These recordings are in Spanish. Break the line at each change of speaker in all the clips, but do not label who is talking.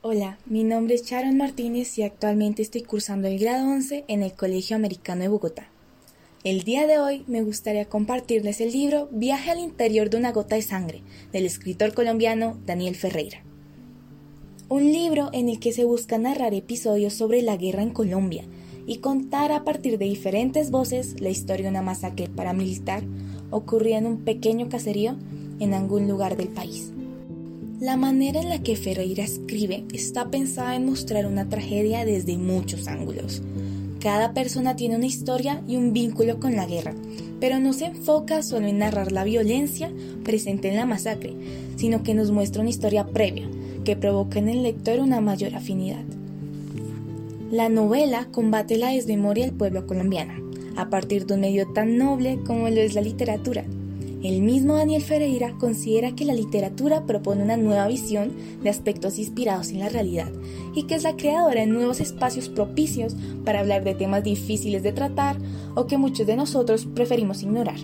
Hola, mi nombre es Sharon Martínez y actualmente estoy cursando el grado 11 en el Colegio Americano de Bogotá. El día de hoy me gustaría compartirles el libro Viaje al interior de una gota de sangre del escritor colombiano Daniel Ferreira. Un libro en el que se busca narrar episodios sobre la guerra en Colombia y contar a partir de diferentes voces la historia de una masacre paramilitar ocurrida en un pequeño caserío en algún lugar del país. La manera en la que Ferreira escribe está pensada en mostrar una tragedia desde muchos ángulos. Cada persona tiene una historia y un vínculo con la guerra, pero no se enfoca solo en narrar la violencia presente en la masacre, sino que nos muestra una historia previa que provoca en el lector una mayor afinidad. La novela combate la desmemoria del pueblo colombiano, a partir de un medio tan noble como lo es la literatura, el mismo Daniel Ferreira considera que la literatura propone una nueva visión de aspectos inspirados en la realidad y que es la creadora de nuevos espacios propicios para hablar de temas difíciles de tratar o que muchos de nosotros preferimos ignorar.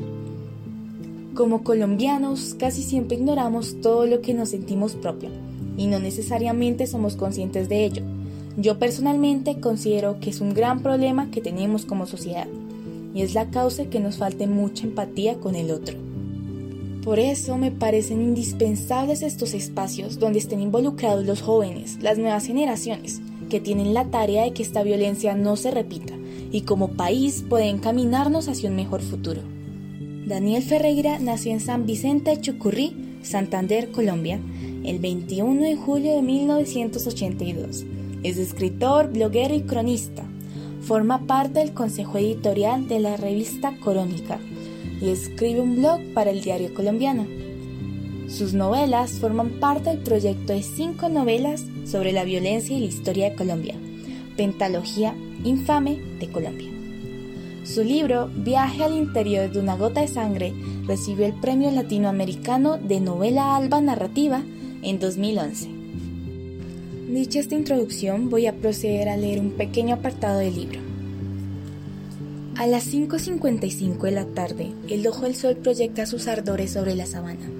Como colombianos casi siempre ignoramos todo lo que nos sentimos propio y no necesariamente somos conscientes de ello. Yo personalmente considero que es un gran problema que tenemos como sociedad y es la causa que nos falte mucha empatía con el otro. Por eso me parecen indispensables estos espacios donde estén involucrados los jóvenes, las nuevas generaciones, que tienen la tarea de que esta violencia no se repita y como país pueden encaminarnos hacia un mejor futuro. Daniel Ferreira nació en San Vicente Chucurrí, Santander, Colombia, el 21 de julio de 1982. Es escritor, bloguero y cronista. Forma parte del consejo editorial de la revista Corónica y escribe un blog para el diario colombiano. Sus novelas forman parte del proyecto de cinco novelas sobre la violencia y la historia de Colombia, Pentalogía Infame de Colombia. Su libro Viaje al interior de una gota de sangre recibió el Premio Latinoamericano de Novela Alba Narrativa en 2011. Dicha esta introducción, voy a proceder a leer un pequeño apartado del libro. A las 5.55 de la tarde, el ojo del sol proyecta sus ardores sobre la sabana.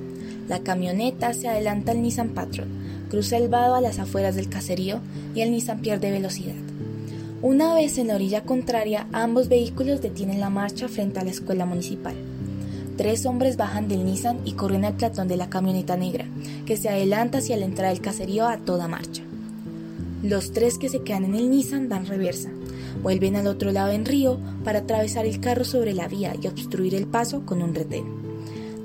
La camioneta se adelanta al Nissan Patrol, cruza el vado a las afueras del caserío y el Nissan pierde velocidad. Una vez en la orilla contraria, ambos vehículos detienen la marcha frente a la escuela municipal. Tres hombres bajan del Nissan y corren al platón de la camioneta negra, que se adelanta hacia la entrada del caserío a toda marcha. Los tres que se quedan en el Nissan dan reversa, Vuelven al otro lado en río para atravesar el carro sobre la vía y obstruir el paso con un retén.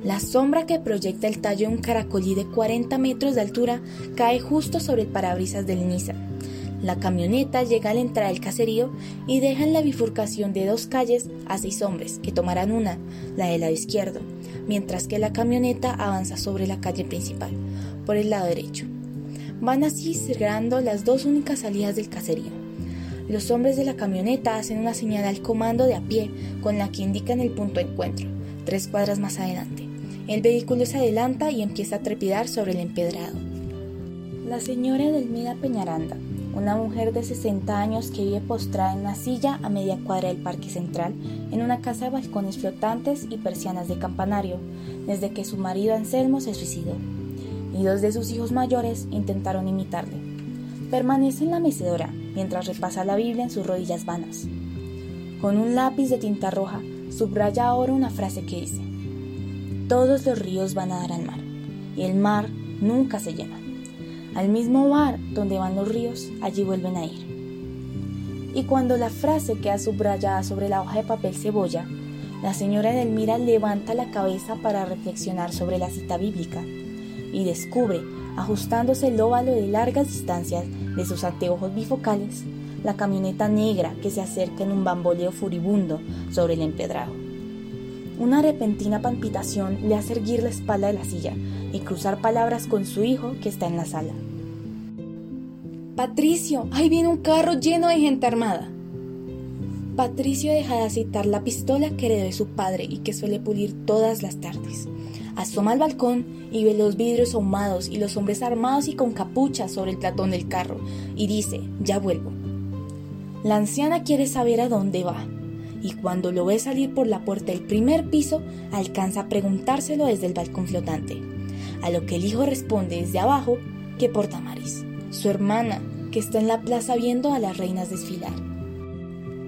La sombra que proyecta el tallo de un caracolí de 40 metros de altura cae justo sobre el parabrisas del Nissan. La camioneta llega a la entrada del caserío y deja en la bifurcación de dos calles a seis hombres, que tomarán una, la del lado izquierdo, mientras que la camioneta avanza sobre la calle principal, por el lado derecho. Van así cerrando las dos únicas salidas del caserío. Los hombres de la camioneta hacen una señal al comando de a pie con la que indican el punto de encuentro, tres cuadras más adelante. El vehículo se adelanta y empieza a trepidar sobre el empedrado. La señora Edelmira Peñaranda, una mujer de 60 años que vive postrada en una silla a media cuadra del Parque Central, en una casa de balcones flotantes y persianas de campanario, desde que su marido Anselmo se suicidó, y dos de sus hijos mayores intentaron imitarle. Permanece en la mecedora, mientras repasa la Biblia en sus rodillas vanas. Con un lápiz de tinta roja, subraya ahora una frase que dice, Todos los ríos van a dar al mar, y el mar nunca se llena. Al mismo bar donde van los ríos, allí vuelven a ir. Y cuando la frase queda subrayada sobre la hoja de papel cebolla, la señora Edelmira levanta la cabeza para reflexionar sobre la cita bíblica y descubre ajustándose el óvalo de largas distancias de sus anteojos bifocales, la camioneta negra que se acerca en un bamboleo furibundo sobre el empedrado. Una repentina palpitación le hace erguir la espalda de la silla y cruzar palabras con su hijo que está en la sala. Patricio, ahí viene un carro lleno de gente armada. Patricio deja de citar la pistola que heredó de su padre y que suele pulir todas las tardes. Asoma al balcón y ve los vidrios ahumados y los hombres armados y con capucha sobre el platón del carro y dice, ya vuelvo. La anciana quiere saber a dónde va y cuando lo ve salir por la puerta del primer piso alcanza a preguntárselo desde el balcón flotante, a lo que el hijo responde desde abajo que por Tamaris, su hermana, que está en la plaza viendo a las reinas desfilar.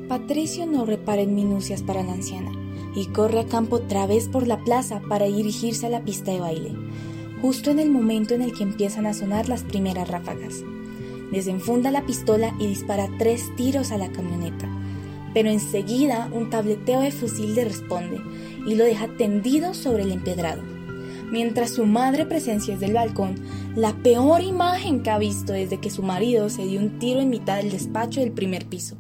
Patricio no repara en minucias para la anciana y corre a campo otra vez por la plaza para dirigirse a la pista de baile, justo en el momento en el que empiezan a sonar las primeras ráfagas. Desenfunda la pistola y dispara tres tiros a la camioneta, pero enseguida un tableteo de fusil le responde y lo deja tendido sobre el empedrado. Mientras su madre presencia desde el balcón la peor imagen que ha visto desde que su marido se dio un tiro en mitad del despacho del primer piso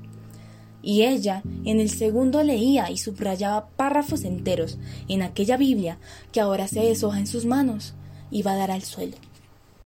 y ella en el segundo leía y subrayaba párrafos enteros en aquella Biblia que ahora se deshoja en sus manos y va a dar al suelo.